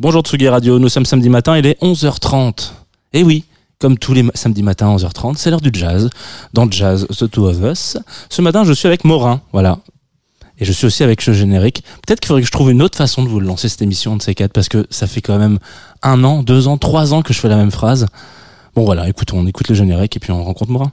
Bonjour Tsugi Radio, nous sommes samedi matin, il est 11h30. Et oui, comme tous les samedis matins 11h30, c'est l'heure du jazz. Dans jazz, The Two of Us. Ce matin, je suis avec Morin, voilà. Et je suis aussi avec ce générique. Peut-être qu'il faudrait que je trouve une autre façon de vous lancer cette émission de ces quatre, parce que ça fait quand même un an, deux ans, trois ans que je fais la même phrase. Bon voilà, écoute, on écoute le générique et puis on rencontre Morin.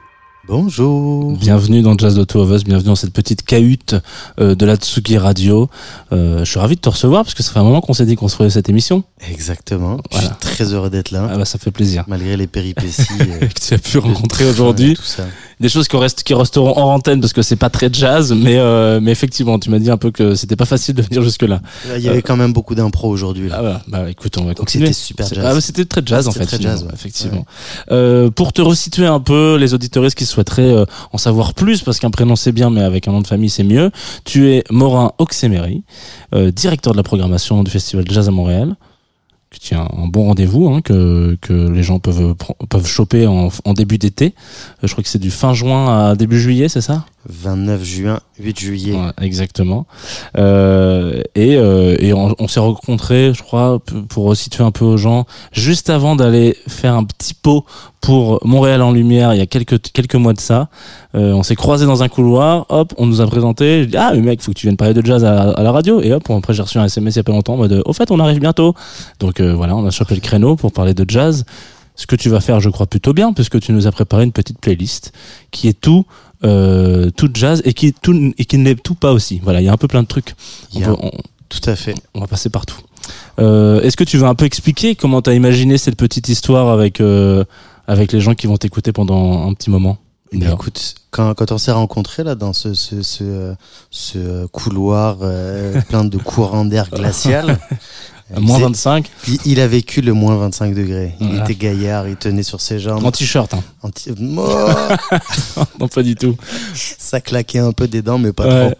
Bonjour. Bienvenue dans Jazz Two of Us, bienvenue dans cette petite cahute euh, de la Tsugi Radio. Euh, je suis ravi de te recevoir parce que ça fait un moment qu'on s'est dit qu'on se ferait cette émission. Exactement. Voilà. Je suis très heureux d'être là, Ah bah ça fait plaisir. malgré les péripéties. euh, que tu as pu rencontrer aujourd'hui. tout ça. Des choses qui, restent, qui resteront hors antenne parce que c'est pas très jazz, mais, euh, mais effectivement, tu m'as dit un peu que c'était pas facile de venir jusque-là. Il y avait quand même beaucoup d'impro aujourd'hui. là. Ah voilà, bah écoute, on va Donc continuer. c'était super jazz. Ah, bah, c'était très jazz en fait. très jazz, ouais. effectivement. Euh, pour te resituer un peu, les auditeuristes qui souhaiteraient euh, en savoir plus, parce qu'un prénom c'est bien, mais avec un nom de famille c'est mieux. Tu es Morin Oxemery, euh, directeur de la programmation du Festival Jazz à Montréal. Que tu as un bon rendez-vous hein, que, que les gens peuvent peuvent choper en, en début d'été. Euh, je crois que c'est du fin juin à début juillet, c'est ça? 29 juin, 8 juillet. Ouais, exactement. Euh, et euh, et on, s'est rencontrés, je crois, pour resituer un peu aux gens, juste avant d'aller faire un petit pot pour Montréal en lumière il y a quelques quelques mois de ça. Euh, on s'est croisés dans un couloir, hop, on nous a présenté. Je dis ah mais mec, faut que tu viennes parler de jazz à, à la radio. Et hop, après j'ai reçu un SMS il y a pas longtemps en mode au fait on arrive bientôt. Donc euh, voilà, on a chopé le créneau pour parler de jazz. Ce que tu vas faire, je crois plutôt bien, puisque tu nous as préparé une petite playlist qui est tout euh, tout jazz et qui tout et qui n'est tout pas aussi. Voilà, il y a un peu plein de trucs. On, peut- on- Tout à fait. on va passer partout. Euh, Est-ce que tu veux un peu expliquer comment tu as imaginé cette petite histoire avec euh, avec les gens qui vont t'écouter pendant un petit moment heure? écoute, quand, quand on s'est rencontrés là dans ce, ce, ce, ce couloir euh, plein de courants d'air glacial, moins il, 25 il, il a vécu le moins 25 degrés. Il Voilà. était gaillard, il tenait sur ses jambes. en t-shirt. Hein. Oh non, pas du tout. ça claquait un peu des dents, mais pas Ouais. trop.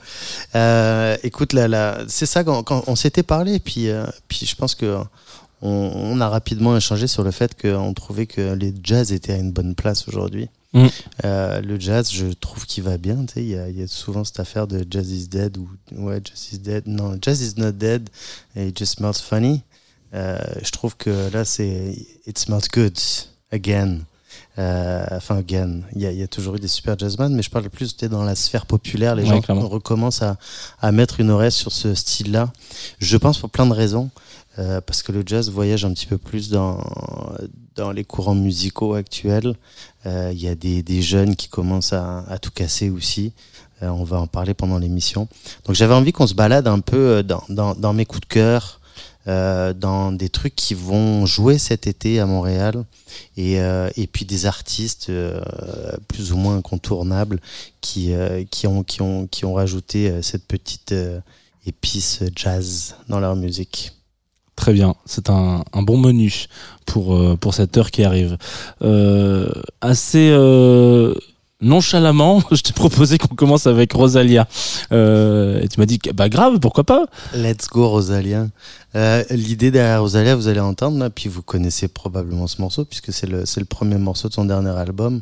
Euh, écoute, là, là, c'est ça quand, quand on s'était parlé, puis, euh, puis je pense que on, on a rapidement échangé sur le fait qu'on trouvait que les jazz étaient à une bonne place aujourd'hui. Mm. Euh, le jazz, je trouve qu'il va bien. Il y a, il y a souvent cette affaire de jazz is dead ou ouais, jazz is dead. Non, jazz is not dead. Et it just smells funny. Euh, je trouve que là, c'est it smells good again. Euh, enfin, again, il y, a, il y a toujours eu des super jazzman, mais je parle plus dans la sphère populaire. Les Ouais, gens recommencent à, à mettre une oreille sur ce style-là. Je pense pour plein de raisons. Euh, parce que le jazz voyage un petit peu plus dans, dans les courants musicaux actuels. Euh, Il y a des, des jeunes qui commencent à, à tout casser aussi. Euh, on va en parler pendant l'émission. Donc j'avais envie qu'on se balade un peu euh, dans, dans, dans mes coups de cœur, dans des trucs qui vont jouer cet été à Montréal, et, et puis des artistes plus ou moins incontournables qui, qui, ont, qui, ont, qui ont rajouté cette petite épice jazz dans leur musique. Très bien, c'est un, bon menu pour euh, pour cette heure qui arrive. Euh, assez euh, nonchalamment, je t'ai proposé qu'on commence avec Rosalia. Euh, et tu m'as dit bah grave, pourquoi pas? Let's go Rosalia. Euh, L'idée derrière Rosalia, vous allez entendre là, puis vous connaissez probablement ce morceau puisque c'est le le premier morceau de son dernier album.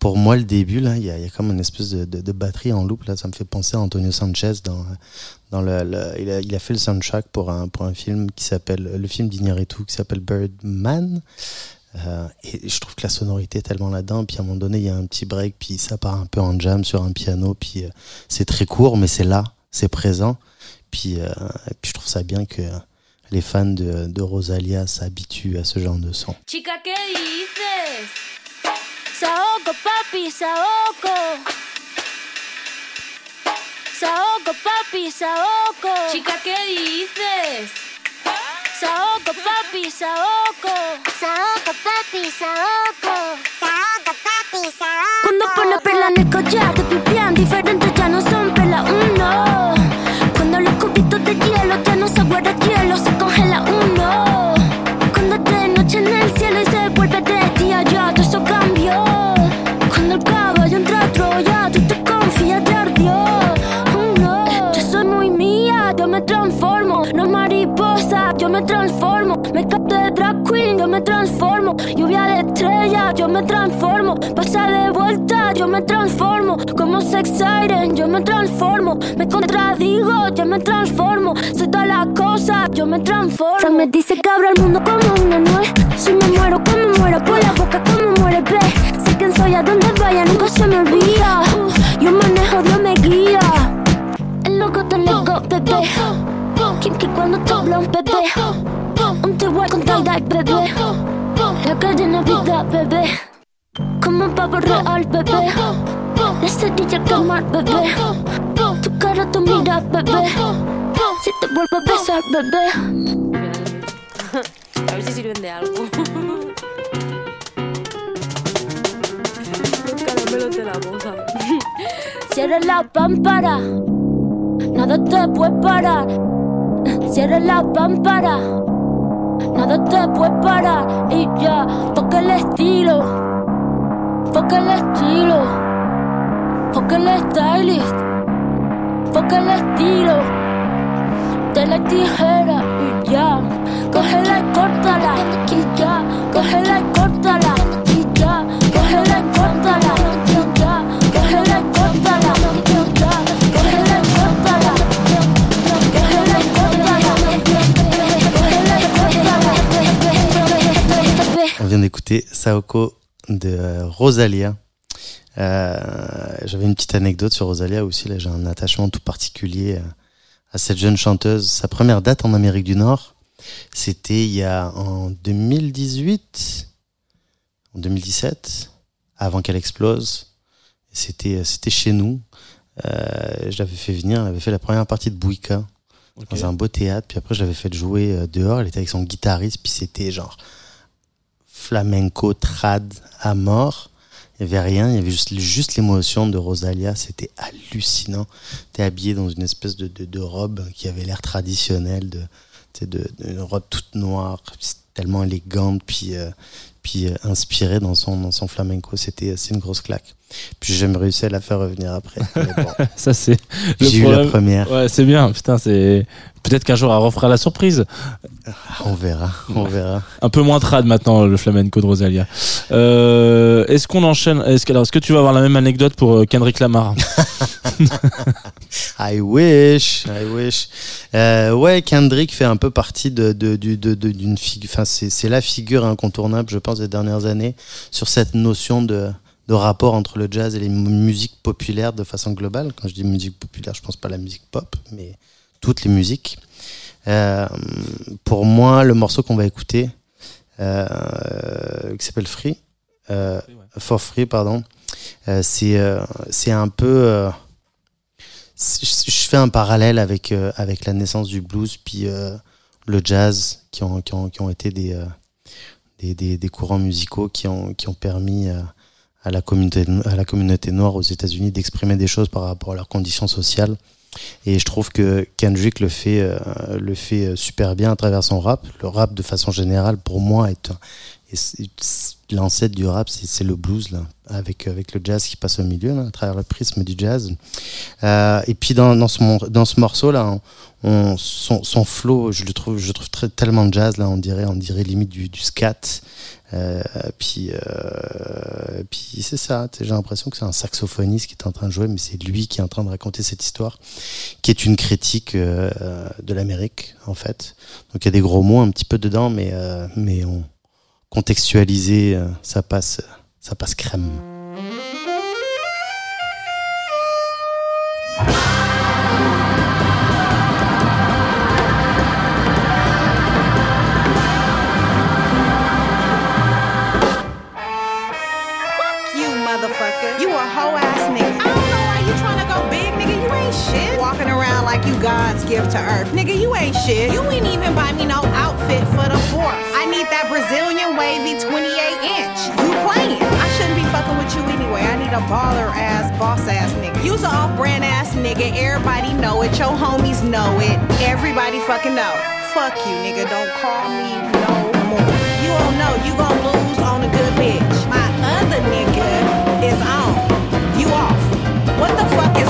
Pour moi, le début là, il y a, y a comme une espèce de, batterie en loop là, ça me fait penser à Antonio Sanchez dans dans le, il, a, il a fait le soundtrack pour un pour un film qui s'appelle le film d'Iñárritu qui s'appelle Birdman. Euh, et je trouve que la sonorité est tellement là-dedans. Puis à un moment donné, il y a un petit break, puis ça part un peu en jam sur un piano. Puis euh, c'est très court, mais c'est là, c'est présent. Puis, euh, puis je trouve ça bien que les fans de, Rosalia s'habituent à ce genre de son. Chica, ¿qué dices? Papi, papi. Chica, ¿qué dices? Saoco, papi, saoco. Saoco, papi, saoco. Saoco, papi, saoco. Cuando pone perla en el collar, te pipián diferentes ya no son perla uno. Cuando los cubitos de hielo ya no se guarda hielo, se coge la uno. Me transformo. Me capto de drag queen, yo me transformo. Lluvia de estrellas, yo me transformo. Pasa de vuelta, yo me transformo. Como sex siren, yo me transformo. Me contradigo, yo me transformo. Soy todas las cosas, yo me transformo. Frank me dice que abra el mundo como una nuez. Si me muero, como muero, por la boca, como muere, ve. Sé quién soy, a donde vaya, nunca se me olvida. Yo manejo, Dios me guía. El loco te lego, bebé. Kim que cuando te habla un bebé. Un te voy con tie-dye, bebé. La calle Navidad, bebé. Como un pavo real, bebé. La cerilla quemar, bebé. Tu cara, tu mira, bebé. Si te vuelvo a besar, bebé. A ver si sirven de algo. Los caramelos de la moza. Cierra la pámpara. Nada te puede parar. Cierra la pámpara. Nada te puede parar. Y ya, toca el estilo. Toca el estilo. Toca el stylist. Toca el estilo. De la tijera y ya. Cógela y córtala. Y ya. Cógela y córtala. Vient d'écouter Saoko de euh, Rosalia. Euh, J'avais une petite anecdote sur Rosalia aussi. Là, j'ai un attachement tout particulier à, à cette jeune chanteuse. Sa première date en Amérique du Nord, c'était il y a en 2018, en 2017, avant qu'elle explose. C'était c'était chez nous. Euh, je l'avais fait venir. Elle avait fait la première partie de Bouika dans un beau théâtre. Puis après, je l'avais fait jouer euh, dehors. Elle était avec son guitariste. Puis c'était genre flamenco trad à mort. Il n'y avait rien, il y avait juste, juste l'émotion de Rosalia, c'était hallucinant. T'es habillé dans une espèce de, de, de robe qui avait l'air traditionnelle, de, tu une robe toute noire, tellement élégante, puis, euh, puis euh, inspirée dans son, dans son flamenco. C'était une grosse claque. Puis j'ai réussi à la faire revenir après. Bon, Ça, c'est j'ai eu la première. Ouais, c'est bien. Putain, c'est. Peut-être qu'un jour, elle refera la surprise. On verra, on verra. Un peu moins trad maintenant, le flamenco de Rosalia. Euh, est-ce qu'on enchaîne Est-ce que, alors, est-ce que tu vas avoir la même anecdote pour euh, Kendrick Lamar? I wish, I wish. Euh, ouais, Kendrick fait un peu partie de de- du- de- de- d'une figure. Enfin, c'est c'est la figure incontournable, je pense, des dernières années sur cette notion de de rapport entre le jazz et les mu- musiques populaires de façon globale. Quand je dis musique populaire, je pense pas à la musique pop, mais toutes les musiques. Euh, pour moi, le morceau qu'on va écouter, euh, qui s'appelle Free, euh, For Free, pardon, euh, c'est euh, c'est un peu euh, je fais un parallèle avec euh, avec la naissance du blues puis euh, le jazz qui ont qui ont, qui ont été des, euh, des, des des courants musicaux qui ont qui ont permis à la communauté à la communauté noire aux États-Unis d'exprimer des choses par rapport à leurs conditions sociales et je trouve que Kendrick le fait euh, le fait euh, super bien à travers son rap. Le rap de façon générale pour moi est c'est- l'ancêtre du rap c'est le blues là avec avec le jazz qui passe au milieu là, à travers le prisme du jazz euh, et puis dans, dans ce dans ce morceau là, on, on- son, son flow, je le trouve, je trouve très, tellement jazz là, on dirait, on dirait limite du, du scat. Euh, puis euh, puis c'est ça. J'ai l'impression que c'est un saxophoniste qui est en train de jouer, mais c'est lui qui est en train de raconter cette histoire, qui est une critique euh, de l'Amérique en fait. Donc il y a des gros mots un petit peu dedans, mais euh, mais on contextualisé, euh, ça passe, ça passe crème. You a hoe ass nigga. I don't know why you tryna go big, nigga. You ain't shit. Walking around like you God's gift to earth. Nigga, you ain't shit. You ain't even buy me no need that Brazilian wavy 28 inch. You playing. I shouldn't be fucking with you anyway. I need a baller ass, boss ass nigga. You's a off brand ass nigga. Everybody know it. Your homies know it. Everybody fucking know. Fuck you, nigga. Don't call me no more. You don't know. You gon' lose on a good bitch. My other nigga is on. You off. What the fuck is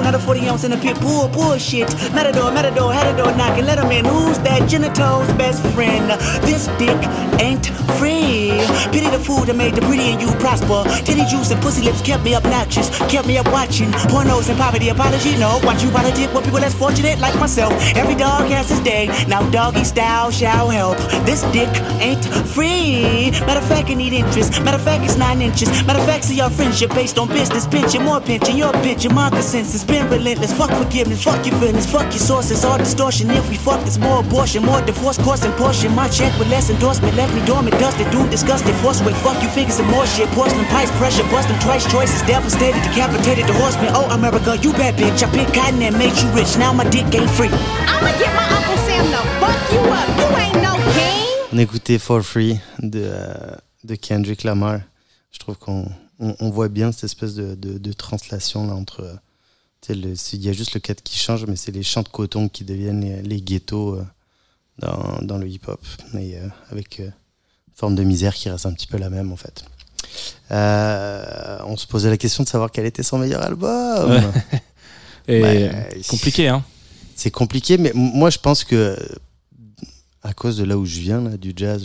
not a 40 ounce in a pit bull. Bullshit. Matador, matador, had a door knocking. Let him in. Who's that? Genitals best friend. This dick ain't free. Pity the fool that made the pretty and you prosper. Titty juice and pussy lips kept me obnoxious. Kept me up watching pornos and poverty. Apology, no. Watch you politic with people less fortunate like myself. Every dog has his day. Now doggy style shall help. This dick ain't free. Matter of fact, I need interest. Matter of fact, it's nine inches. Matter of fact, see your friendship based on business. Pension, more pension, your pension, my consensus. Been relentless. Fuck forgiveness, fuck your feelings, fuck your sources. All distortion. If we fuck, it's more abortion, more divorce, and portion. My check with less endorsement left me dormant, dusted, dude, disgusted. Force with fuck you figures and more shit. Porcelain pipes, pressure, busting twice. Choices devastated, decapitated the horseman. Oh, America, you bad bitch. I picked cotton and made you rich. Now my dick ain't free. I'ma get my Uncle Sam to fuck you up. You ain't no king. On écoutait For Free de, euh, de Kendrick Lamar. Je trouve qu'on on, on voit bien cette espèce de, de, de translation là, entre. Le- Il y a juste le cadre qui change, mais c'est les champs de coton qui deviennent les, les ghettos euh, dans, dans le hip-hop. Et euh, avec euh, une forme de misère qui reste un petit peu la même en fait. On se posait la question de savoir quel était son meilleur album. Ouais. Et Ouais, compliqué, hein. C'est compliqué, mais moi je pense que à cause de là où je viens, là, du jazz,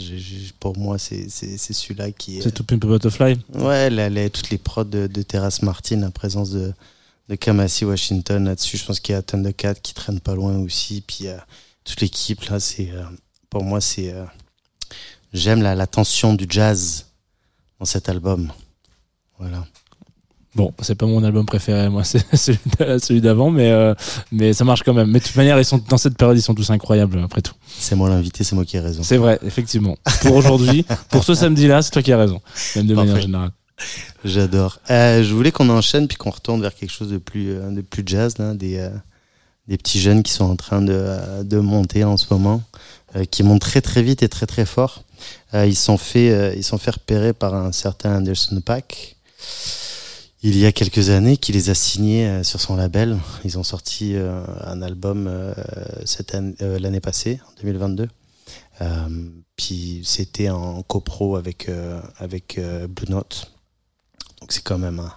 pour moi c'est celui-là qui est. C'est tout Pimp Butterfly. Ouais, la- la- toutes les prods de, de Terrace Martin, la présence de, de Kamasi Washington là-dessus. Je pense qu'il y a Thundercat qui traîne pas loin aussi. Puis euh, toute l'équipe là, c'est euh, pour moi c'est euh, j'aime la, la tension du jazz dans cet album. Voilà. Bon, c'est pas mon album préféré, moi, c'est celui d'a- celui d'avant, mais, euh, mais ça marche quand même. Mais de toute manière, ils sont, dans cette période, ils sont tous incroyables, après tout. C'est moi l'invité, c'est moi qui ai raison. C'est vrai, effectivement. Pour aujourd'hui, pour ce samedi-là, c'est toi qui as raison. Même de Parfait. manière générale. J'adore. Euh, je voulais qu'on enchaîne puis qu'on retourne vers quelque chose de plus, euh, de plus jazz, des, euh, des petits jeunes qui sont en train de, de monter en ce moment, qui montent très très vite et très très fort. Ils sont fait, ils sont fait repérer par un certain Anderson Pack il y a quelques années, qui les a signés sur son label. Ils ont sorti un album l'année passée, en 2022. Euh, puis c'était en copro avec avec Blue Note. Donc c'est quand même un,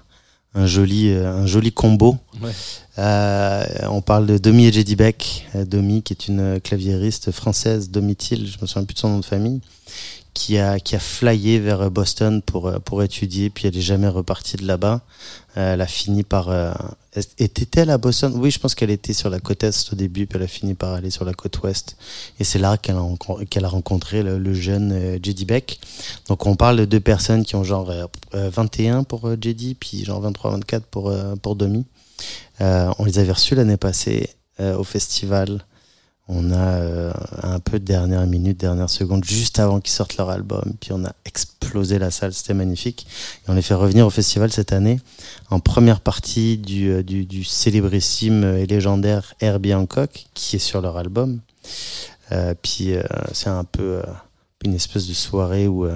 un joli euh, un joli combo. Ouais. Euh, on parle de Domi et Jedi Beck. Euh, Domi qui est une claviériste française, Domitil, je me souviens plus de son nom de famille, qui a qui a flyé vers Boston pour euh, pour étudier, puis elle est jamais repartie de là-bas. Euh, elle a fini par euh, était-elle à Boston? Oui, je pense qu'elle était sur la côte est au début, puis elle a fini par aller sur la côte ouest. Et c'est là qu'elle a, qu'elle a rencontré le, le jeune euh, Beck. Donc on parle de deux personnes qui ont genre euh, euh, 21 pour euh, Jedi, puis genre 23-24 pour, euh, pour Domi. Euh, on les avait reçus l'année passée euh, au festival. On a euh, un peu de dernière minute, dernière seconde, juste avant qu'ils sortent leur album. Puis on a explosé la salle, c'était magnifique. Et on les fait revenir au festival cette année en première partie du, euh, du, du célébrissime et légendaire Herbie Hancock, qui est sur leur album. Euh, puis c'est un peu une espèce de soirée où,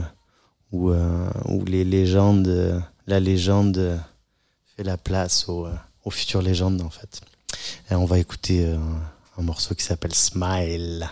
où, les légendes, la légende fait la place aux, aux futures légendes en fait. Et on va écouter un morceau qui s'appelle Smile.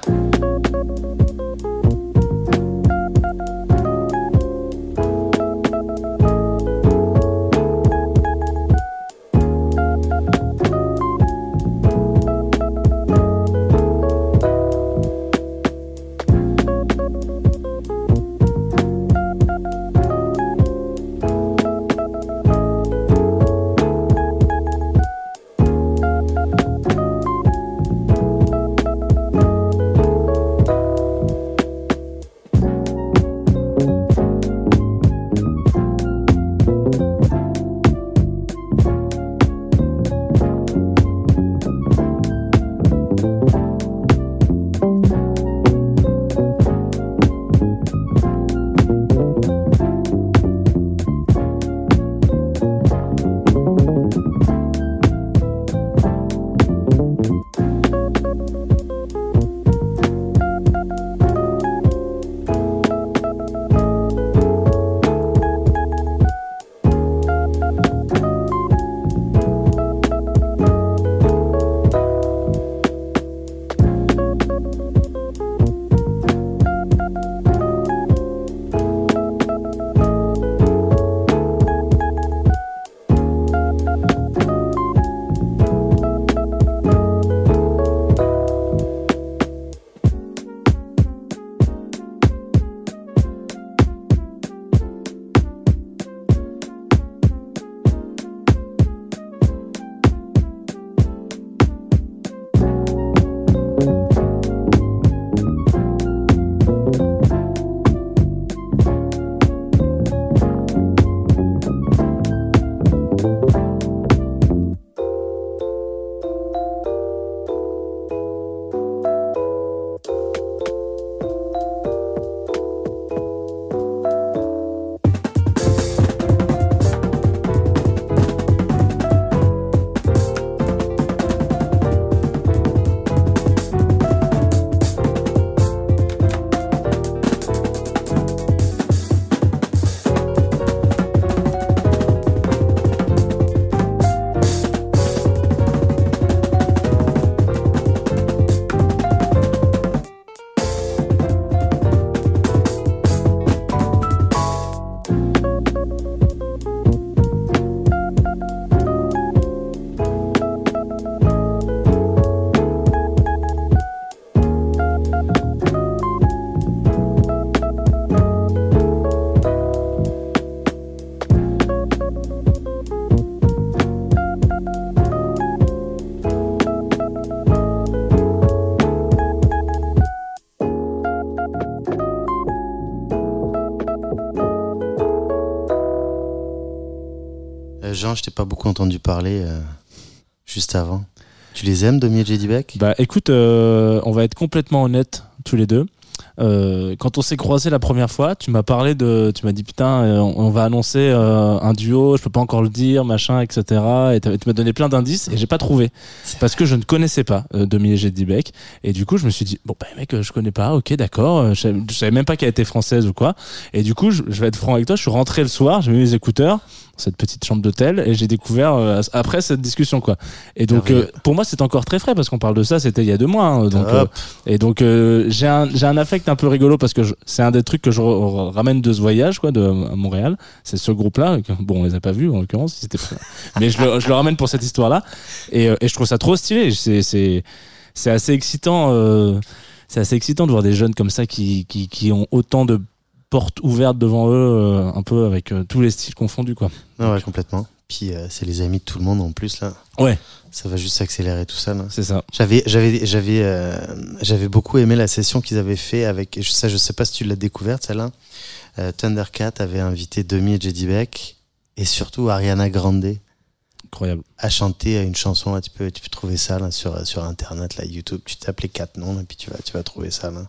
Je t'ai pas beaucoup entendu parler euh, juste avant. Tu les aimes, Domi et J.D. Beck? Bah écoute, euh, on va être complètement honnêtes tous les deux. Euh, quand on s'est croisés la première fois, tu m'as parlé de, tu m'as dit putain, euh, on on va annoncer euh, un duo, je peux pas encore le dire, machin, etc. Et tu m'as donné plein d'indices et j'ai pas trouvé parce que je ne connaissais pas Demi et J.D. Beck et du coup je me suis dit bon bah mec je connais pas, ok d'accord, je savais, je savais même pas qu'elle était française ou quoi et du coup je, je vais être franc avec toi, je suis rentré le soir, j'ai mis mes écouteurs cette petite chambre d'hôtel et j'ai découvert euh, après cette discussion quoi. Et donc euh, pour moi c'est encore très frais parce qu'on parle de ça, c'était il y a deux mois hein, donc euh, et donc j'ai un j'ai un affect un peu rigolo parce que c'est un des trucs que je ramène de ce voyage quoi de à Montréal. C'est ce groupe là bon on les a pas vus en l'occurrence c'était mais je le, je le ramène pour cette histoire là et, et je trouve ça trop stylé. C'est c'est c'est assez excitant. c'est assez excitant de voir des jeunes comme ça qui qui qui ont autant de portes ouvertes devant eux euh, un peu avec euh, tous les styles confondus quoi. Non, ouais, complètement. Puis euh, c'est les amis de tout le monde en plus là. Ouais. Ça va juste accélérer tout ça là. C'est ça. J'avais, j'avais, j'avais, euh, j'avais beaucoup aimé la session qu'ils avaient fait avec. Ça, je sais pas si tu l'as découverte celle-là. Euh, Thundercat avait invité Demi et J.D. Beck et surtout Ariana Grande Incroyable. à chanter une chanson. Là, tu peux, tu peux trouver ça là sur sur internet, là, YouTube. Tu tapes les quatre noms et puis tu vas, tu vas trouver ça là.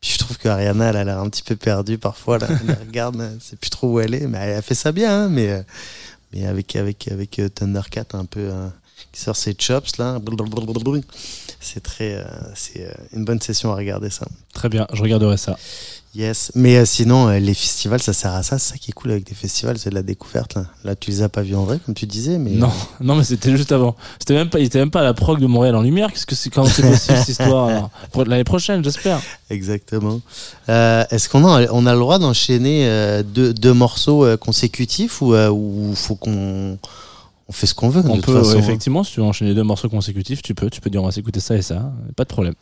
Puis je trouve que Ariana, elle a l'air un petit peu perdue parfois. Là. Elle regarde, c'est plus trop où elle est, mais elle a fait ça bien. hein, mais euh, mais avec avec avec euh, Thundercat un peu euh, qui sort ses chops là. C'est très, euh, c'est une bonne session à regarder ça. Très bien. Je regarderai ça. Yes. Mais euh, sinon, euh, les festivals, ça sert à ça. C'est ça qui est cool avec les festivals, c'est de la découverte. Là, là tu les as pas vus en vrai, comme tu disais, mais Non, non, mais c'était juste avant. C'était même pas, il était même pas à la prog de Montréal en lumière. Qu'est-ce que c'est, comment c'est possible cette histoire l'année prochaine, j'espère. Exactement. Euh, Est-ce qu'on a, on a le droit d'enchaîner euh, deux, deux morceaux euh, consécutifs ou euh, ou faut qu'on on fait ce qu'on veut de On toute peut, façon, ouais, hein. effectivement, si tu veux enchaîner deux morceaux consécutifs, tu peux. Tu peux dire on va s'écouter ça et ça. Pas de problème.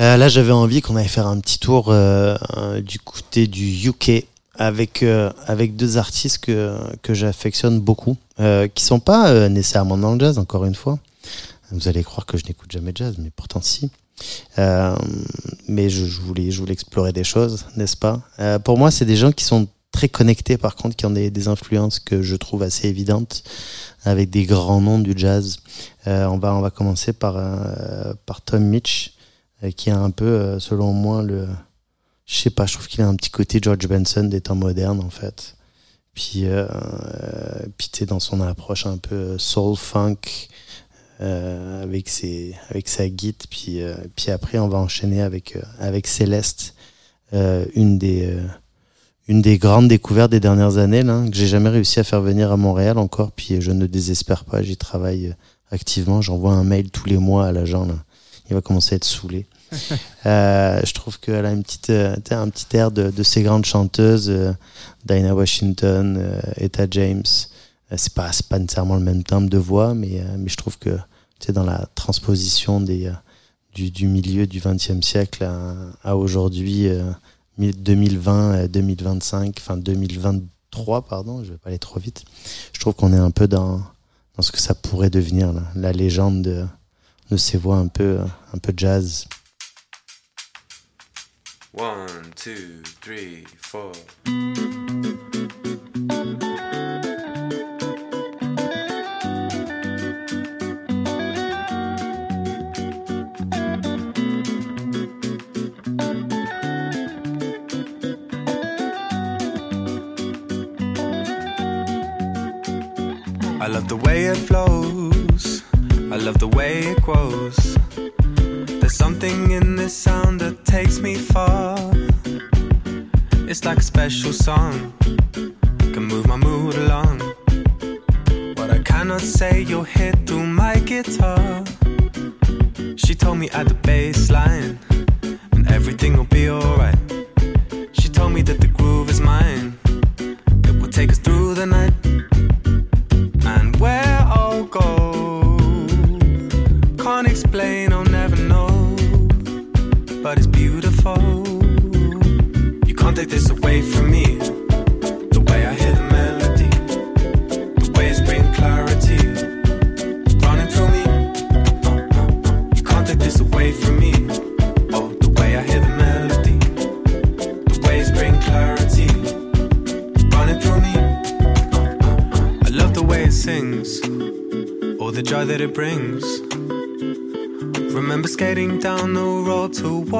Euh, là, j'avais envie qu'on aille faire un petit tour euh, euh, du côté du UK avec avec deux artistes que que j'affectionne beaucoup, qui sont pas nécessairement dans le jazz. Encore une fois, vous allez croire que je n'écoute jamais de jazz, mais pourtant si. Mais je, je voulais je voulais explorer des choses, n'est-ce pas? Pour moi, c'est des gens qui sont très connectés, par contre, qui ont des, des influences que je trouve assez évidentes avec des grands noms du jazz. On va on va commencer par par Tom Mitch qui a un peu, euh, selon moi, le. Je sais pas, je trouve qu'il a un petit côté George Benson des temps modernes, en fait. Puis, euh, euh, puis dans son approche un peu soul funk, euh, avec, ses, avec sa guide. Puis, euh, puis après, on va enchaîner avec, euh, avec Céleste, euh, une des. euh, une des grandes découvertes des dernières années, là, que j'ai jamais réussi à faire venir à Montréal encore, puis je ne désespère pas, j'y travaille euh, activement, j'envoie un mail tous les mois à l'agent. Il va commencer à être saoulé. Euh, je trouve qu'elle a euh, un petit air de, ces grandes chanteuses, euh, Dinah Washington, Etta James. C'est pas, pas nécessairement le même timbre de voix, mais, je trouve que dans la transposition du, milieu du XXe siècle à, aujourd'hui, euh, 2020, euh, 2025, enfin 2023, pardon, je vais pas aller trop vite. Je trouve qu'on est un peu dans, ce que ça pourrait devenir, la légende de, ces voix un peu jazz. One, two, three, four. I love the way it flows. I love the way it grows. There's something in this sound that takes me far. It's like a special song, can move my mood along. What I cannot say, you'll hit through my guitar. She told me at the bass line, and everything will be alright. She told me that the groove is mine, it will take us through the night.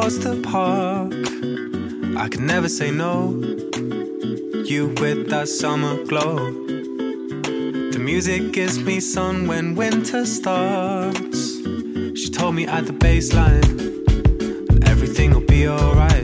across the park. I can never say no. You with that summer glow. The music gives me sun when winter starts. She told me at the baseline, everything'll be alright.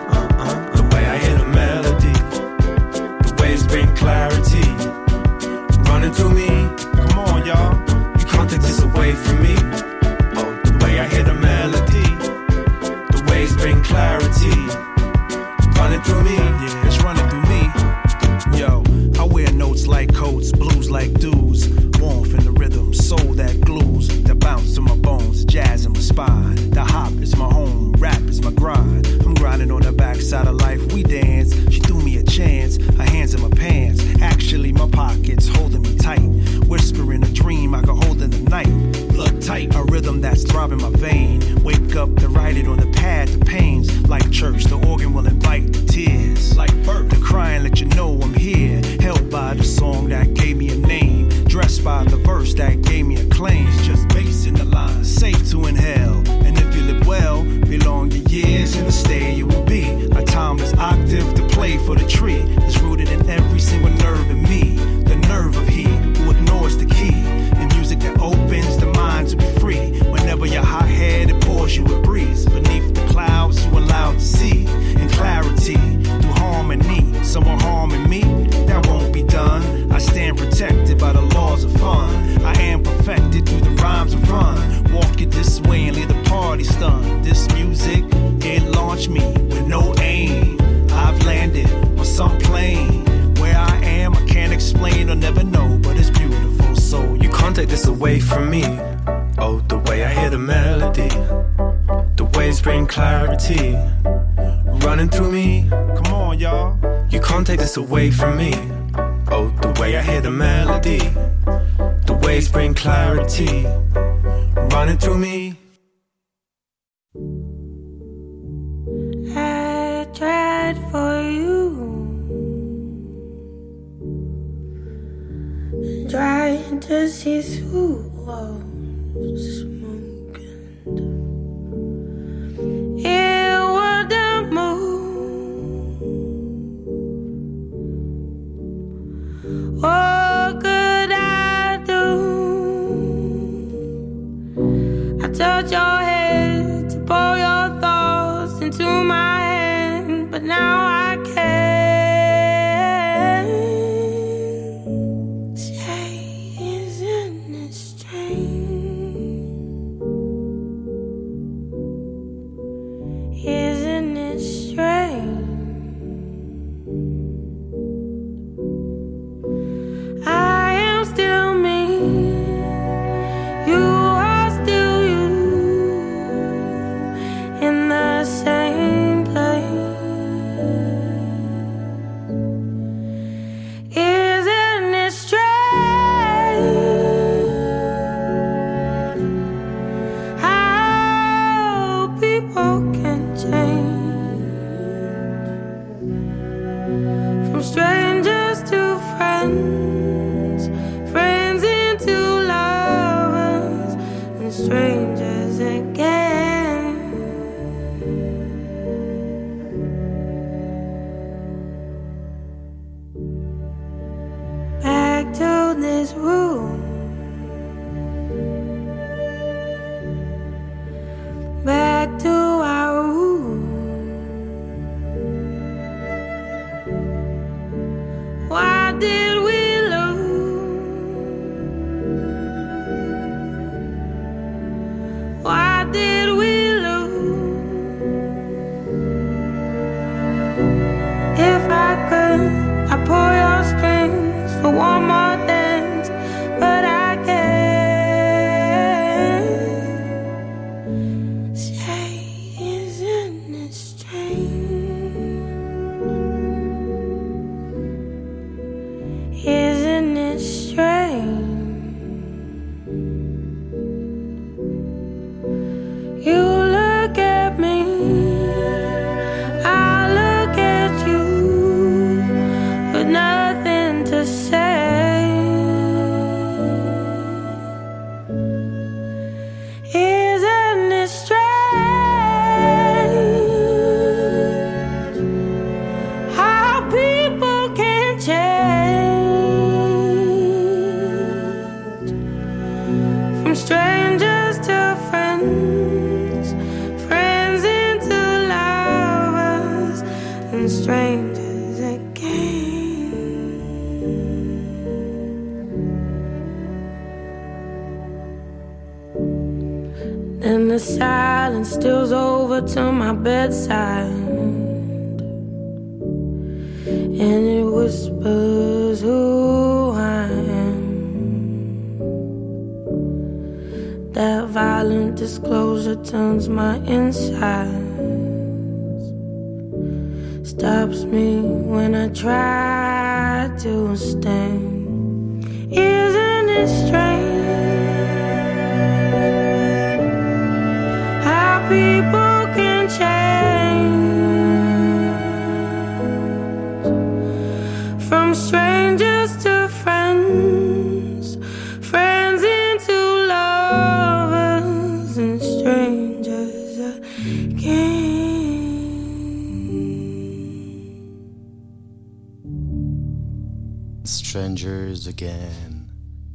Again.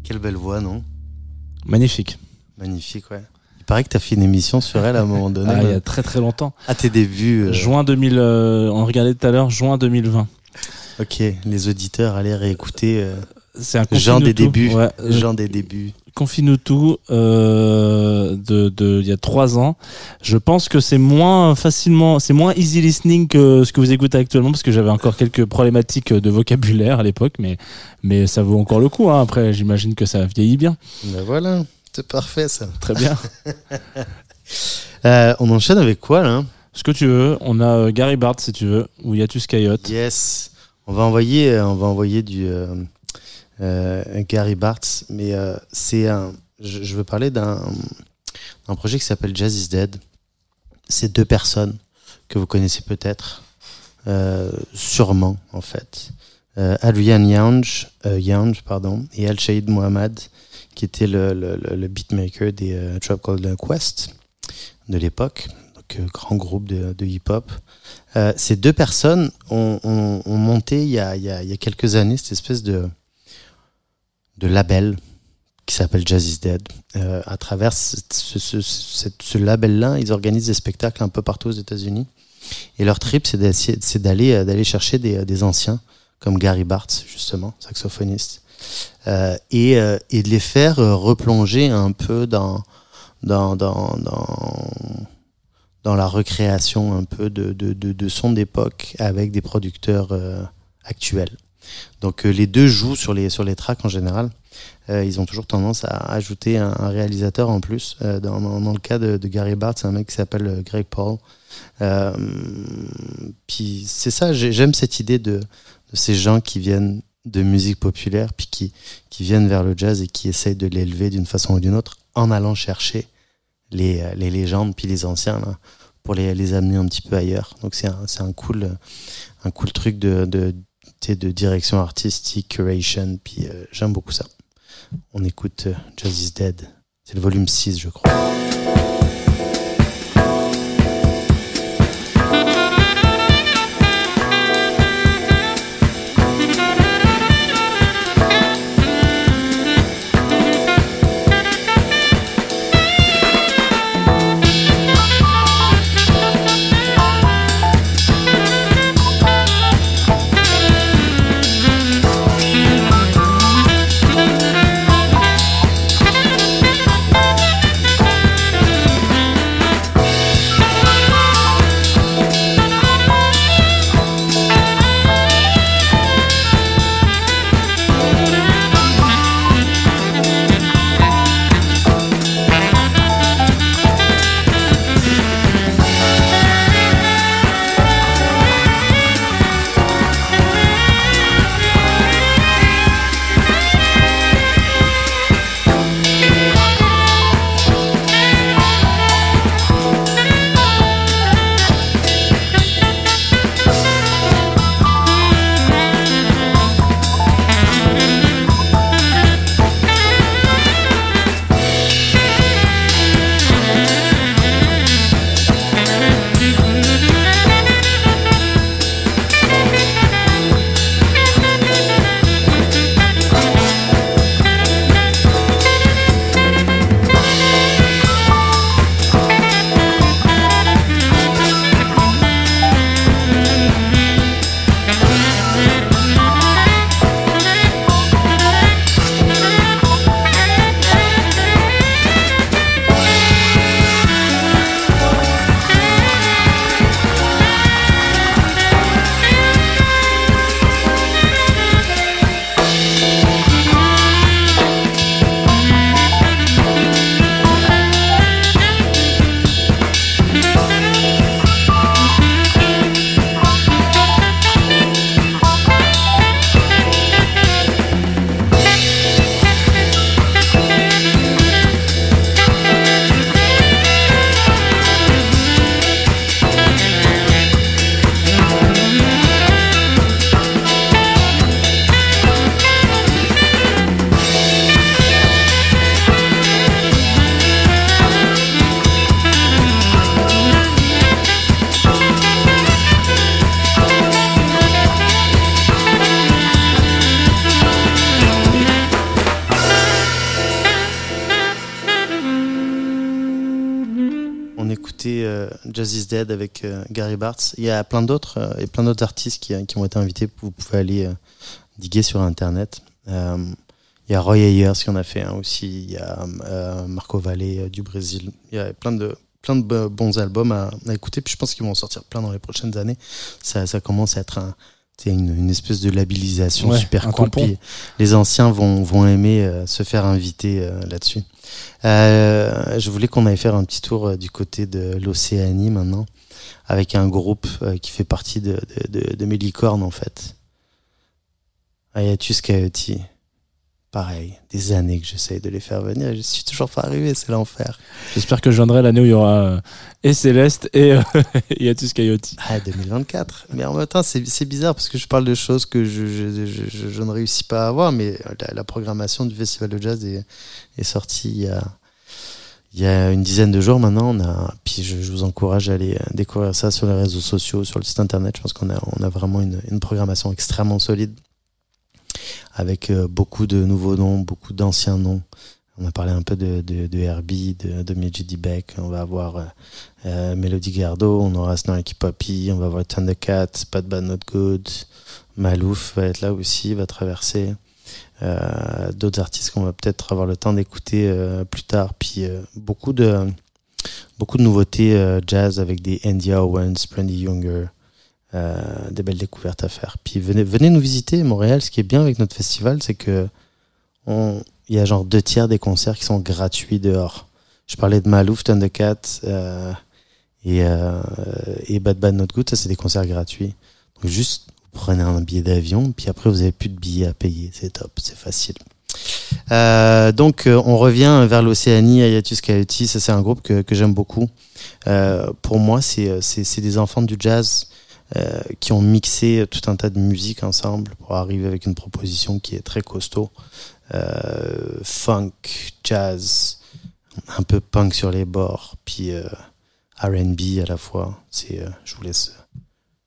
Quelle belle voix, non? Magnifique. Magnifique, ouais. Il paraît que tu as fait une émission sur elle à un moment donné. Ah, il y a très très longtemps. À tes débuts. euh, Juin 2000, euh, on regardait tout à l'heure, juin 2020. Ok, les auditeurs allaient réécouter. euh, C'est un Jean des tout. débuts. Ouais, Jean des débuts. Confine-nous tout euh, de, de il y a trois ans. Je pense que c'est moins facilement, c'est moins easy listening que ce que vous écoutez actuellement parce que j'avais encore quelques problématiques de vocabulaire à l'époque, mais mais ça vaut encore le coup. Hein. Après, j'imagine que ça vieillit bien. Ben voilà, c'est parfait ça. Très bien. Euh, on enchaîne avec quoi là? Ce que tu veux. On a euh, Gary Bart si tu veux ou Yatus Coyote. Yes. On va envoyer, on va envoyer du euh, Gary Bartz, mais euh, c'est un. Je, veux parler d'un projet qui s'appelle Jazz is Dead. C'est deux personnes que vous connaissez peut-être, euh, sûrement en fait. Euh, Adrian Younge, euh, pardon, et Al Shaid Mohamed, qui était le, le, beatmaker des euh, Tribe Called Quest de l'époque, donc euh, grand groupe de, hip-hop. Euh, ces deux personnes ont, ont- ont monté il, y a, il y a quelques années cette espèce de, de label qui s'appelle Jazz is Dead. Euh, à travers ce, ce, ce- ce label-là, ils organisent des spectacles un peu partout aux États-Unis. Et leur trip, c'est d'aller euh, d'aller chercher des, des anciens, comme Gary Bartz, justement, saxophoniste, euh, et, euh, et de les faire euh, replonger un peu dans, dans, dans, dans, dans la recréation un peu de, de, de, de son d'époque avec des producteurs euh, actuels. Donc euh, les deux jouent sur les, sur les tracks en général. Euh, ils ont toujours tendance à ajouter un, réalisateur en plus. Euh, dans, le cas de, Gary Bartz, c'est un mec qui s'appelle Greg Paul. Puis c'est ça, j'ai- j'aime cette idée de, ces gens qui viennent de musique populaire, puis qui, qui viennent vers le jazz et qui essayent de l'élever d'une façon ou d'une autre en allant chercher les, les légendes puis les anciens là, pour les, les amener un petit peu ailleurs. Donc c'est un, un cool un cool truc de, de direction artistique, curation, puis euh, j'aime beaucoup ça. On écoute euh, Jazz is Dead. C'est le volume 6, je crois. Is Dead avec euh, Gary Bartz. Il y a plein d'autres euh, et plein d'autres artistes qui, qui ont été invités. Vous pouvez aller euh, diguer sur internet. Euh, il y a Roy Ayers qui en a fait un aussi. Il y a euh, Marco Valle euh, du Brésil. Il y a plein de plein de bo- bons albums à, à écouter. Puis je pense qu'ils vont en sortir plein dans les prochaines années. Ça, ça commence à être un, c'est une, une espèce de labellisation Ouais, super cool. les anciens vont, vont aimer euh, se faire inviter euh, là-dessus. Euh, je voulais qu'on aille faire un petit tour euh, du côté de l'Océanie maintenant, avec un groupe euh, qui fait partie de, de, de, de mes en fait. Ayatus Coyote. Pareil, des années que j'essaye de les faire venir, je suis toujours pas arrivé, c'est l'enfer. J'espère que je viendrai l'année où il y aura euh, et Céleste et euh, Yatus Coyote. Ah, 2024. Mais en même temps, c'est bizarre parce que je parle de choses que je, je, je, je- ne réussis pas à avoir, mais la, la programmation du Festival de Jazz est, est sortie il y, a, il y a une dizaine de jours maintenant. On a, puis je, je vous encourage à aller euh, découvrir ça sur les réseaux sociaux, sur le site internet. Je pense qu'on a, on a vraiment une, une programmation extrêmement solide avec euh, beaucoup de nouveaux noms, beaucoup d'anciens noms. On a parlé un peu de, Herbie, de, de Mejidi Beck. On va avoir euh, euh, Melody Gardot, on aura Snarky Poppy, on va avoir Thundercat, Bad Bad Not Good, Malouf va être là aussi, va traverser. D'autres artistes qu'on va peut-être avoir le temps d'écouter plus tard. Puis beaucoup de beaucoup de nouveautés jazz avec des Andy Owens, Brandy Younger, des belles découvertes à faire. Puis venez, venez nous visiter Montréal. Ce qui est bien avec notre festival, c'est que il y a genre deux tiers des concerts qui sont gratuits dehors. Je parlais de Malouf, Thundercat euh, et, euh, et Bad Bad Not Good, ça c'est des concerts gratuits. Donc juste vous prenez un billet d'avion, puis après vous avez plus de billets à payer. C'est top, c'est facile. Euh, donc euh, on revient vers l'Océanie, Ayatus Coyote, ça c'est un groupe que, j'aime beaucoup. Euh, pour moi, euh, c'est des enfants du jazz euh, qui ont mixé tout un tas de musique ensemble pour arriver avec une proposition qui est très costaud. Euh, funk, jazz, un peu punk sur les bords, puis euh, R&B à la fois. C'est, je vous laisse,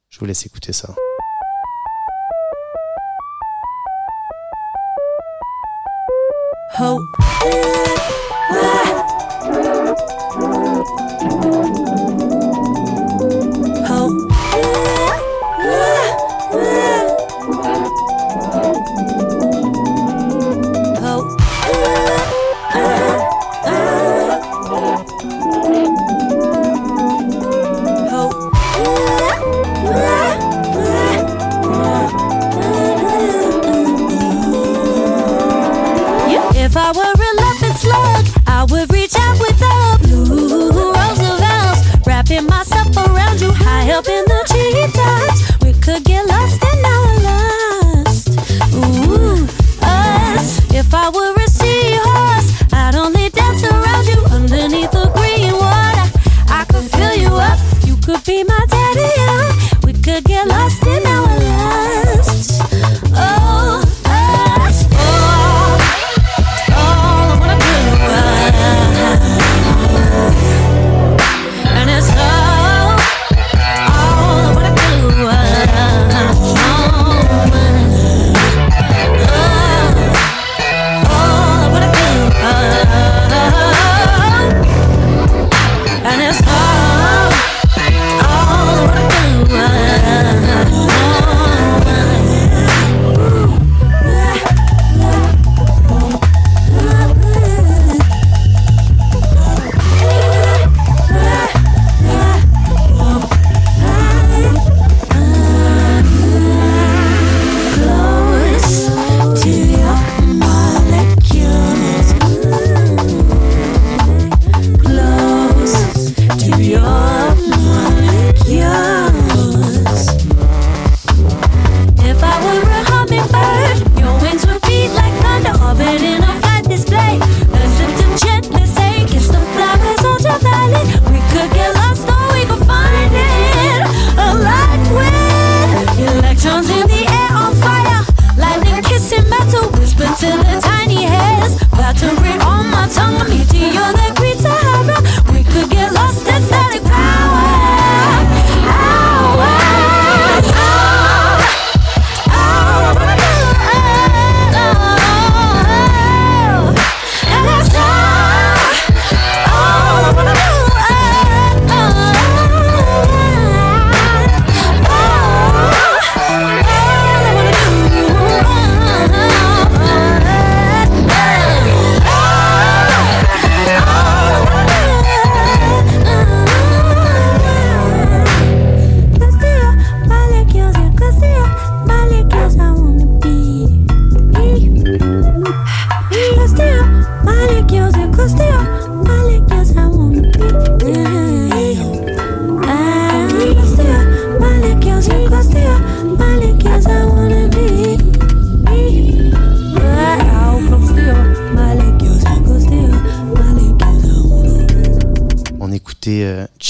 je vous laisse écouter ça. Hope. could be my daddy. Yeah. We could get lost in our lust. Oh.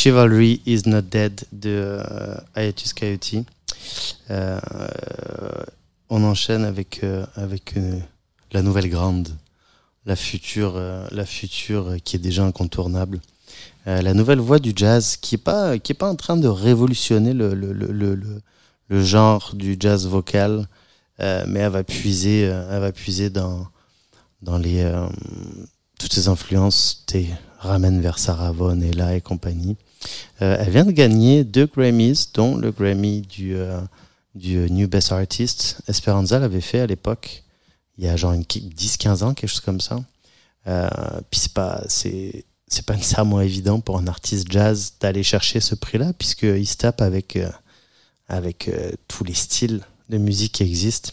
Chivalry is Not Dead de euh, Hiatus Coyote. Euh, on enchaîne avec, euh, avec la nouvelle grande, la future, la future qui est déjà incontournable. La nouvelle voix du jazz qui est pas, pas en train de révolutionner le, le, le, le, genre du jazz vocal, mais elle va puiser, elle va puiser dans, dans les, toutes ces influences, ramène vers Sarah Vaughan et là et compagnie. Euh, elle vient de gagner deux Grammys, dont le Grammy du, euh, du New Best Artist. Esperanza l'avait fait à l'époque, il y a genre une 10-15 ans, quelque chose comme ça. Euh, puis c'est pas, c'est, c'est pas nécessairement évident pour un artiste jazz d'aller chercher ce prix-là, puisqu'il se tape avec, avec tous les styles de musique qui existent.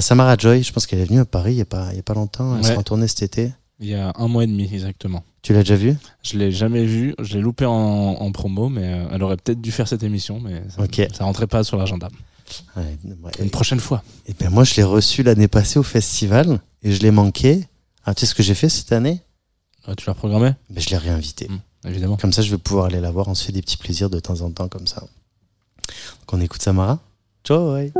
Samara Joy, je pense qu'elle est venue à Paris il y a pas, il y a pas longtemps, elle Ouais. retournée cet été. Il y a un mois et demi exactement. Tu l'as déjà vu? Je l'ai jamais vu, je l'ai loupé en, en promo, mais euh, elle aurait peut-être dû faire cette émission, mais ça, Ok. ça rentrait pas sur l'agenda. Ouais. Une prochaine fois. Et ben moi, je l'ai reçu l'année passée au festival et je l'ai manqué. Ah, tu sais ce que j'ai fait cette année? Ah, tu l'as programmé ben, Je l'ai réinvité. Mmh, Évidemment. Comme ça, je vais pouvoir aller la voir. On se fait des petits plaisirs de temps en temps comme ça. Donc, on écoute Samara. And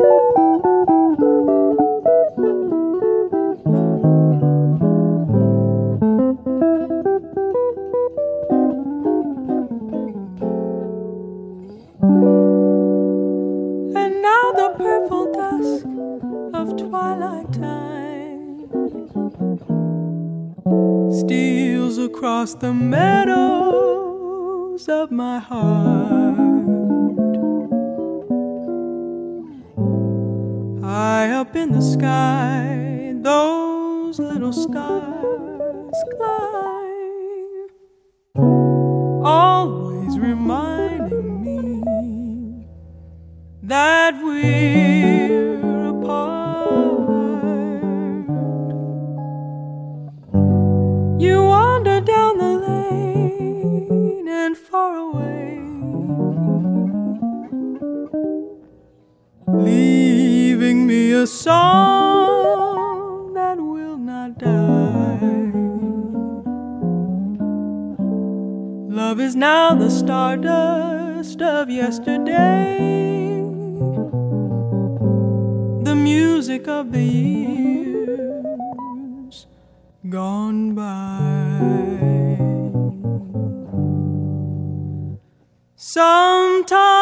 across the meadows of my heart. High up in the sky, those little stars climb, always reminding me that we're a song that will not die. Love is now the stardust of yesterday, the music of the years gone by. Sometimes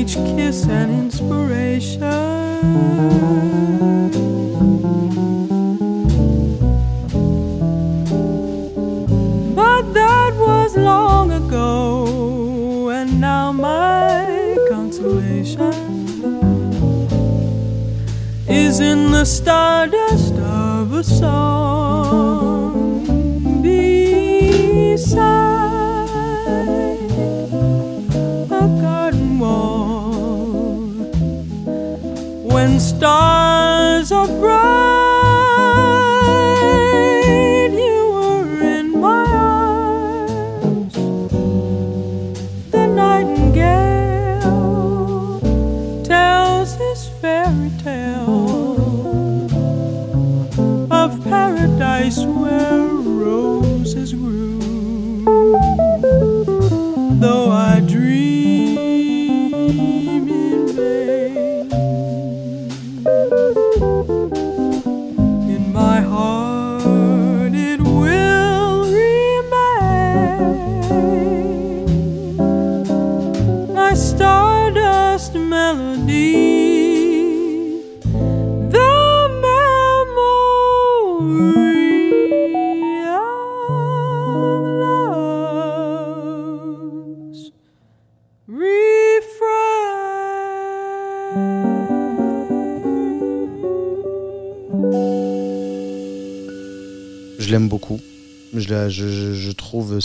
each kiss an inspiration. But that was long ago, and now my consolation is in the stardust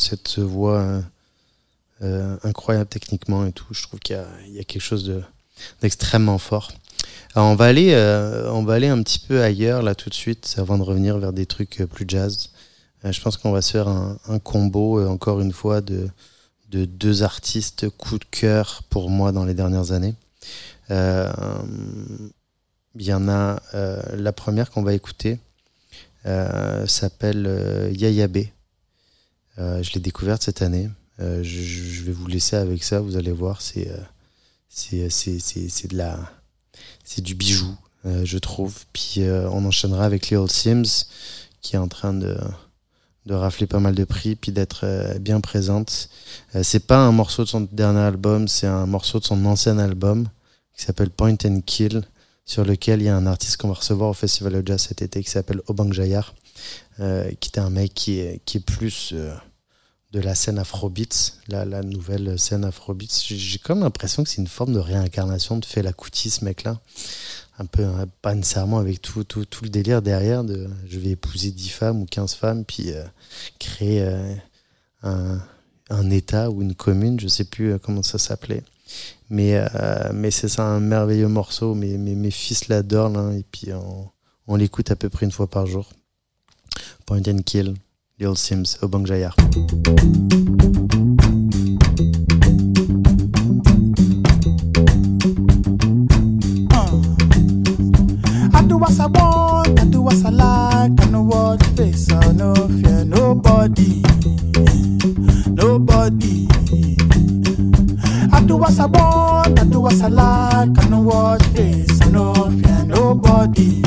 cette voix euh, incroyable techniquement et tout. Je trouve qu'il y a, quelque chose de- d'extrêmement fort. Alors on va aller, euh, on va aller un petit peu ailleurs là tout de suite avant de revenir vers des trucs euh, plus jazz. Je pense qu'on va se faire un, combo encore une fois de, de deux artistes coup de cœur pour moi dans les dernières années. Il y en a la première qu'on va écouter s'appelle Yaya B. Euh, je l'ai découverte cette année. Euh, je, vais vous laisser avec ça, vous allez voir, c'est euh, c'est de la c'est du bijou, je trouve. Puis on enchaînera avec Lil Sims qui est en train de de rafler pas mal de prix puis d'être bien présente. Euh, c'est pas un morceau de son dernier album, c'est un morceau de son ancien album qui s'appelle Point and Kill sur lequel il y a un artiste qu'on va recevoir au Festival de Jazz cet été qui s'appelle Obang Jayar, qui est un mec qui est, est plus euh, de la scène Afrobeats, la, la nouvelle scène Afrobeats. J'ai comme l'impression que c'est une forme de réincarnation de Fela Kuti, ce mec-là. Un peu, hein, pas nécessairement avec tout, le délire derrière de je vais épouser 10 femmes ou 15 femmes, puis euh, créer euh, un, État ou une commune, je sais plus euh, comment ça s'appelait. Mais, euh, c'est ça un merveilleux morceau. Mes, mes, fils l'adorent, là, et puis on l'écoute à peu près une fois par jour. Point and Kill, Lil Sims, Obang Jayar. Uh. I do what I want, I do what I like. I know what face, I no fear nobody, nobody. I do what I want, I do what I like. I know what face, I no fear nobody,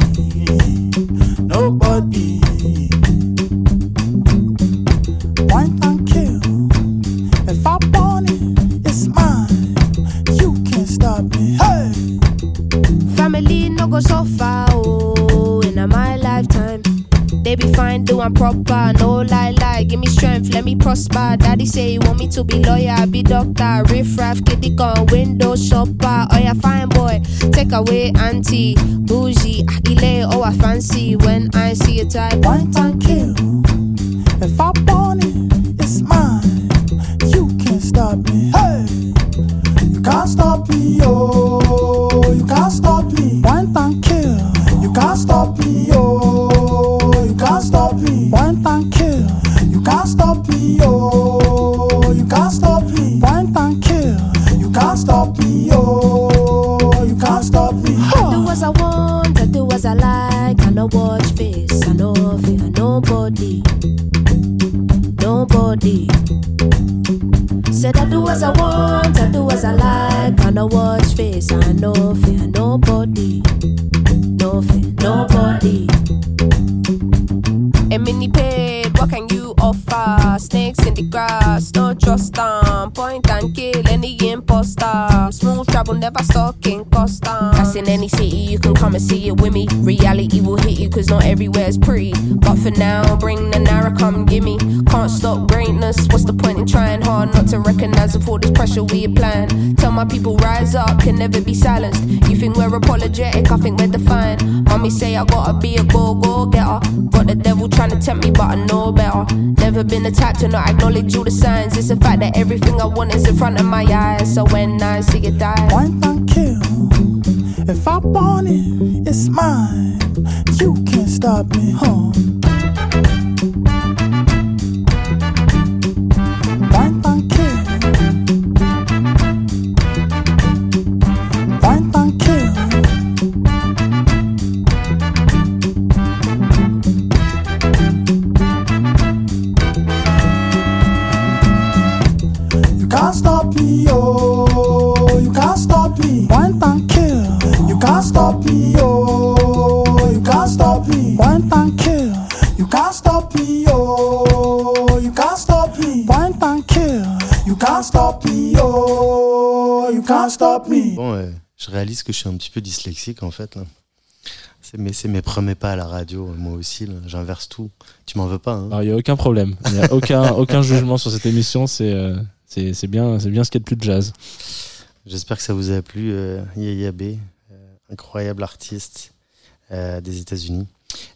nobody. Kill. If I want it, it's mine. You can't stop me. Hey. Family no go so far, oh, in my lifetime. They be fine, doing proper, no lie, lie. Give me strength, let me prosper. Daddy say he want me to be lawyer, be doctor, riff raff, kitty gun, window shopper. Oh yeah, fine boy, take away auntie, bougie, akile, oh I fancy when I see a type. Point and kill. If I can't stop me, oh, you can't stop me. Point and kill. You can't stop me, oh, you can't stop me. Point and kill. You can't stop me, oh, you can't stop me. Bon, euh, je réalise que je suis un petit peu dyslexique en fait. là. C'est mes, c'est mes premiers pas à la radio, moi aussi. J'inverse tout. Tu m'en veux pas, hein Il n'y a aucun problème. Il n'y a aucun, aucun jugement sur cette émission. C'est euh, bien, bien ce qu'il y a de plus de jazz. J'espère que ça vous a plu, euh, Yaya B, incroyable artiste euh, des États-Unis.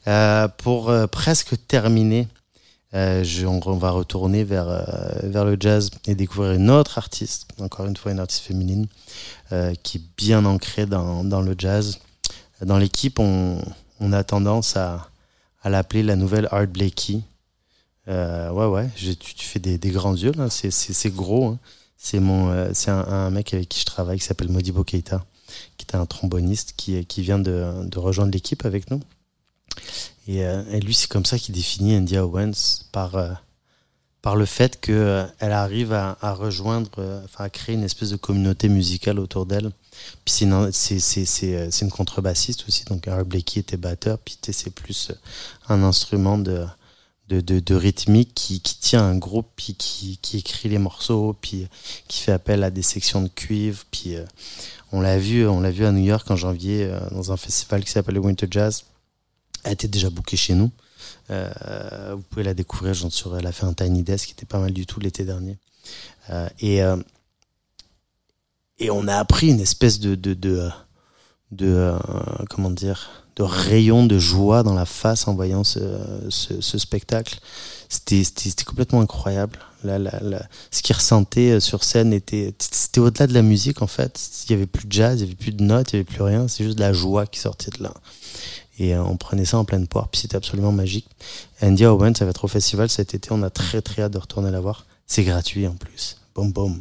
Euh, pour euh, presque terminer, euh, je- on, on va retourner vers, euh, vers le jazz et découvrir une autre artiste, encore une fois une artiste féminine, qui est bien ancrée dans, dans le jazz. Dans l'équipe, on, on a tendance à, à l'appeler la nouvelle Art Blakey. Euh, ouais, ouais, je- tu, tu fais des, des grands yeux, c'est gros. hein. C'est, mon, euh, c'est un, un mec avec qui je travaille qui s'appelle Modibo Keita, qui est un tromboniste qui, qui vient de, de rejoindre l'équipe avec nous. Et, euh, lui, c'est comme ça qu'il définit India Owens par, euh, par le fait qu'elle arrive à, rejoindre, euh, enfin à créer une espèce de communauté musicale autour d'elle. Puis c'est une, euh, contrebassiste aussi, donc Art Blakey était batteur, puis c'est plus euh, un instrument de, de, de, rythmique qui, qui tient un groupe, puis qui, qui écrit les morceaux, puis qui fait appel à des sections de cuivre, puis euh, on l'a vu, on l'a vu à New York en janvier euh, dans un festival qui s'appelle le Winter Jazz. Elle était déjà bookée chez nous. Euh, vous pouvez la découvrir, suis sûr. Elle a fait un Tiny Desk qui était pas mal du tout l'été dernier. Euh, et, et on a appris une espèce de, de, de, de, comment dire, de rayon de joie dans la face en voyant ce, spectacle. C'était, complètement incroyable. Là, ce qu'il ressentait euh, sur scène était, au-delà de la musique en fait. Il y avait plus de jazz, il y avait plus de notes, il y avait plus rien. C'est juste de la joie qui sortait de là. Et euh, on prenait ça en pleine poire, puis c'était absolument magique. Andy Owen, ça va être au festival cet été. On a très très hâte de retourner la voir. C'est gratuit en plus. Boum boum.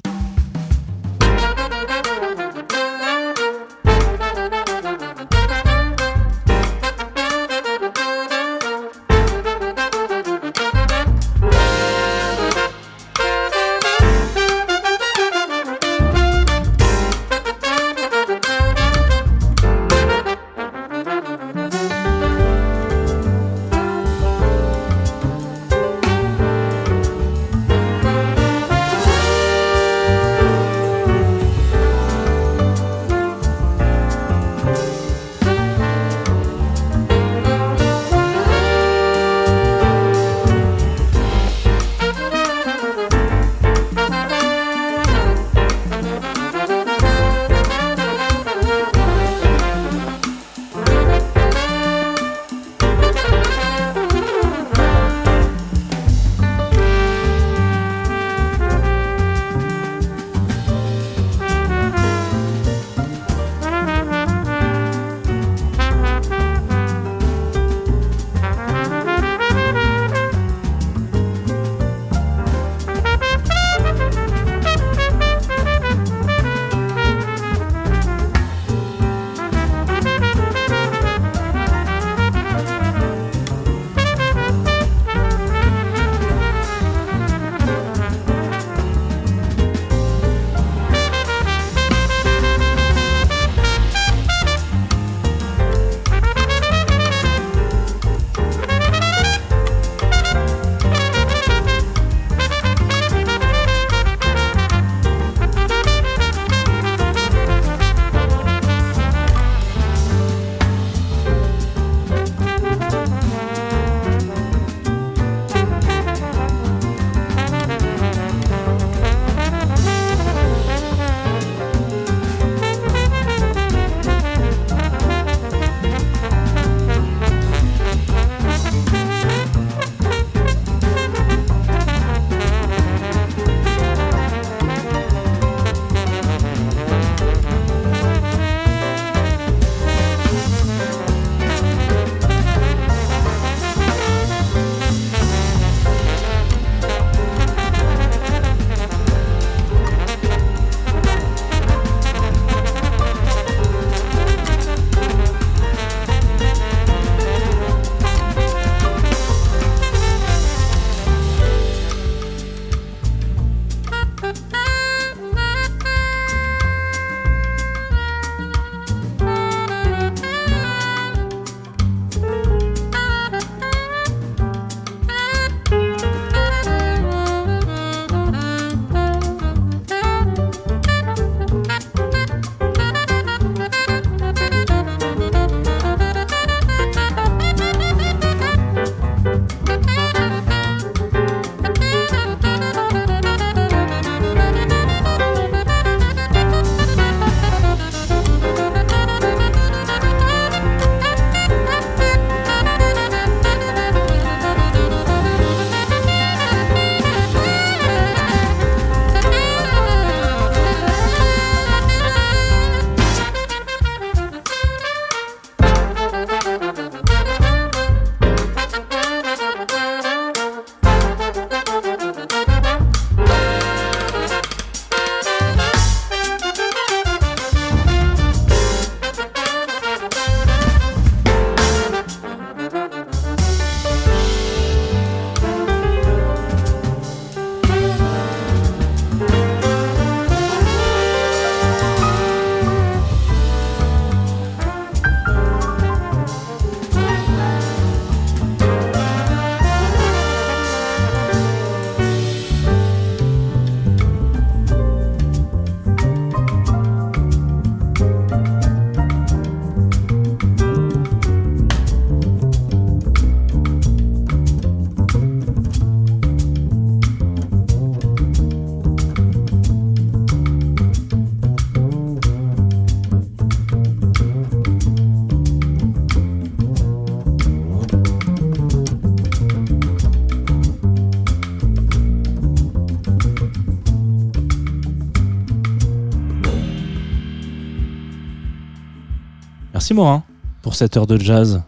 Morin pour cette heure de jazz.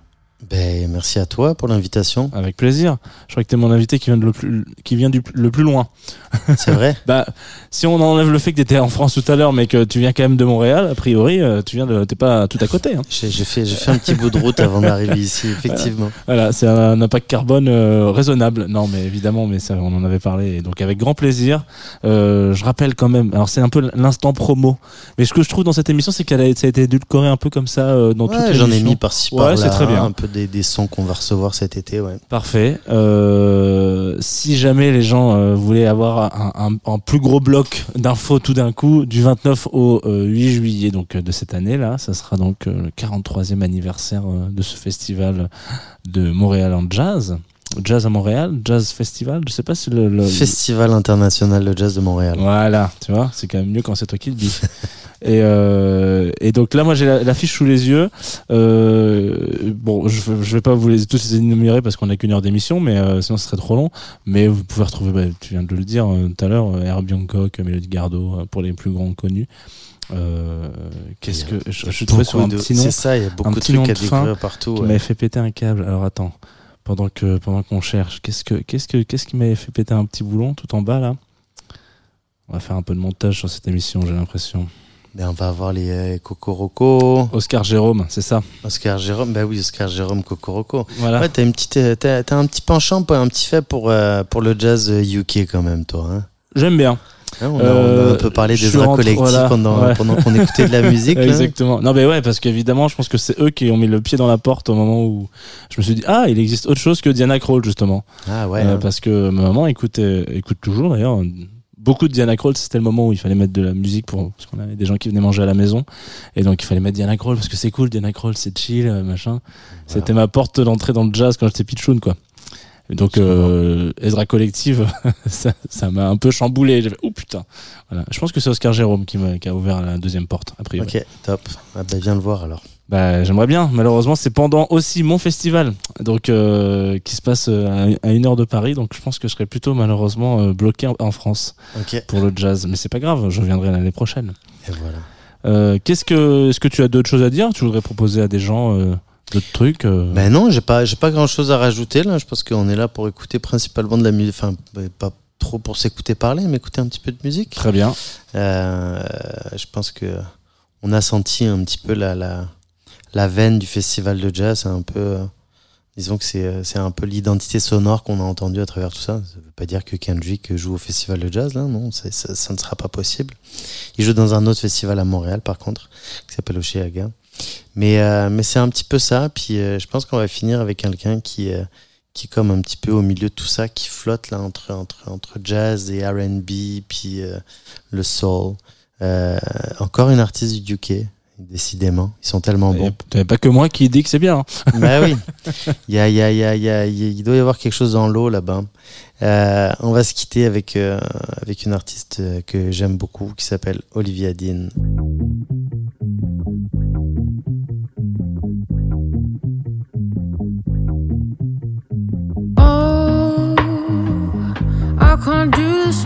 Merci à toi pour l'invitation. Avec plaisir. Je crois que t'es mon invité qui vient, de le, plus, qui vient du le plus loin. C'est vrai Bah, si on enlève le fait que t'étais en France tout à l'heure, mais que tu viens quand même de Montréal, a priori, euh, tu viens de, t'es pas tout à côté. Hein. J'ai fait, fait un petit bout de route avant d'arriver ici, effectivement. Voilà, c'est un impact carbone euh, raisonnable. Non, mais évidemment, mais ça, on en avait parlé. Et donc, avec grand plaisir. Euh, je rappelle quand même. Alors, c'est un peu l'instant promo. Mais ce que je trouve dans cette émission, c'est qu'elle a, ça a été édulcoré un peu comme ça euh, dans toutes Ouais, les J'en ai mis par-ci Ouais, par-là, c'est très bien. un peu des, des sons qu'on va recevoir cet été, ouais. Parfait. Euh, si jamais les gens euh, voulaient avoir un, un- un plus gros bloc d'infos tout d'un coup, du 29 au euh, 8 juillet donc euh, de cette année là, ça sera donc euh, le 43e anniversaire euh, de ce festival de Montréal en jazz. Jazz à Montréal, Jazz Festival, je sais pas si le, le- Festival international de jazz de Montréal. voilà, tu vois, c'est quand même mieux quand c'est toi qui le dis. et, euh, et donc là, moi, j'ai la- l'affiche sous les yeux. Euh, bon, je, je vais pas vous les tous les énumérer parce qu'on a qu'une heure d'émission, mais euh, sinon ce serait trop long. Mais vous pouvez retrouver, bah, tu viens de le dire tout à l'heure, Herbie Hancock, Mélodie Gardot, pour les plus grands connus. Euh, Qu'est-ce que je, suis tombé sur un de- petit nom, C'est ça, il y a beaucoup de trucs à découvrir partout. qui ouais. m'avait fait péter un câble. Alors attends, pendant que pendant qu'on cherche, qu'est-ce que qu'est-ce que qu'est-ce qui m'avait fait péter un petit boulon tout en bas là? On va faire un peu de montage sur cette émission, j'ai l'impression. Ben, on va avoir les euh, Cocoroco. Oscar Jérôme, c'est ça? Oscar Jérôme, bah oui, Oscar Jérôme Cocoroco. Voilà. Ouais, t'as une petite, euh, t'as, t'as un petit penchant, un petit fait pour euh, pour le jazz euh, UK quand même, toi. Hein? J'aime bien. Hein, on, a, Euh, on a un peu parlé je des rentré- collectifs voilà, pendant ouais. pendant qu'on écoutait de la musique. Exactement. Non, mais ouais, parce qu'évidemment, je pense que c'est eux qui ont mis le pied dans la porte au moment où je me suis dit, ah, il existe autre chose que Diana Krall, justement. Ah ouais. Euh, hein. parce que ma maman écoute, euh, écoute toujours d'ailleurs. Beaucoup de Diana Krall, c'était le moment où il fallait mettre de la musique pour, parce qu'on avait des gens qui venaient manger à la maison. Et donc il fallait mettre Diana Krall parce que c'est cool, Diana Krall, c'est chill, euh, machin. C'était ma porte d'entrée dans le jazz quand j'étais pitchoun, quoi. Et donc, euh, Ezra Collective, ça ça m'a un peu chamboulé. J'ai fait, oh putain. Voilà. Je pense que c'est Oscar Jérôme qui, a ouvert la deuxième porte, a priori. Ok, top. Ah bah viens le voir alors. Bah, j'aimerais bien. Malheureusement, c'est pendant aussi mon festival, donc euh, qui se passe euh, à une heure de Paris. Donc, je pense que je serai plutôt malheureusement euh, bloqué en, France pour le jazz. Mais c'est pas grave, je reviendrai l'année prochaine. Et voilà. Euh, Qu'est-ce que, est-ce que tu as d'autres choses à dire? Tu voudrais proposer à des gens euh, d'autres trucs Ben non, j'ai pas, j'ai pas grand chose à rajouter là. Je pense qu'on est là pour écouter principalement de la musique. Enfin, pas trop pour s'écouter parler, mais écouter un petit peu de musique. Très bien. Je pense que on a senti un petit peu la, la, la veine du festival de jazz. C'est un peu, euh, disons que c'est, euh, c'est un peu l'identité sonore qu'on a entendue à travers tout ça. Ça veut pas dire que Kendrick joue au festival de jazz, là, non, ça, ça ne sera pas possible. Il joue dans un autre festival à Montréal, par contre, qui s'appelle Oceaga. Mais, euh, mais c'est un petit peu ça. Puis euh, je pense qu'on va finir avec quelqu'un qui, euh, qui est comme un petit peu au milieu de tout ça, qui flotte là entre, entre, entre jazz et RB, puis le soul. Encore une artiste du UK, décidément. Ils sont tellement bons. T'avais pas que moi qui dit que c'est bien. hein. bah oui. Il y a, il y a, il y a, il y a- il doit y avoir quelque chose dans l'eau là-bas. Euh, on va se quitter avec, euh, avec une artiste euh, que j'aime beaucoup qui s'appelle Olivia Dean. Oh, I can't do this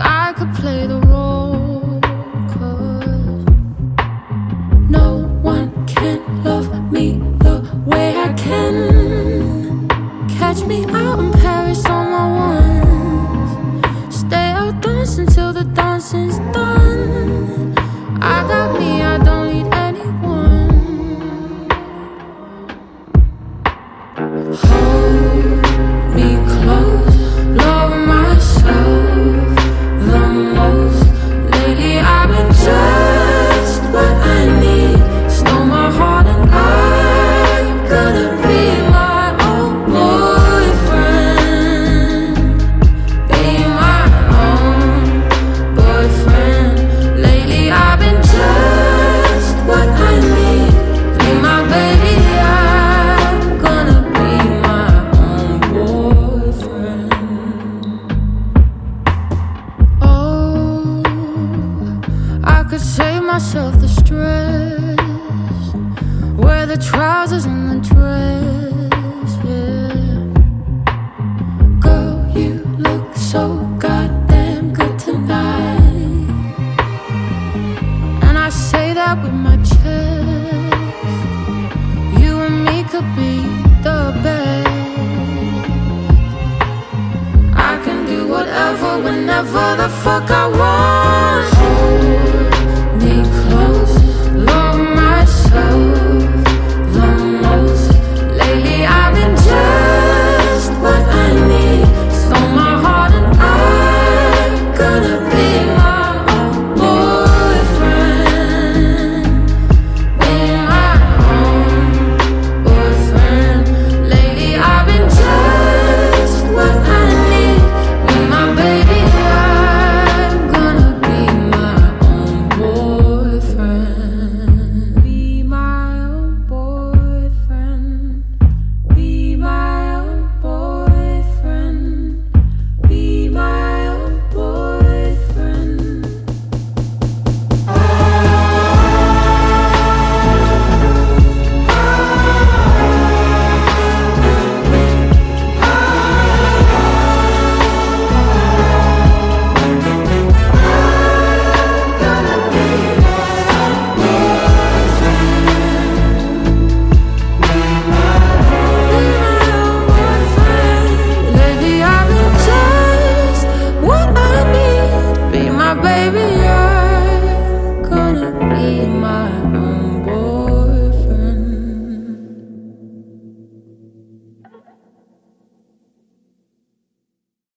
I could play the role. no one can love me the way I can. Catch me out myself the stress. Wear the trousers and the dress. Yeah. Girl, you look so goddamn good tonight. And I say that with my chest. You and me could be the best. I can do whatever, whenever the fuck I want.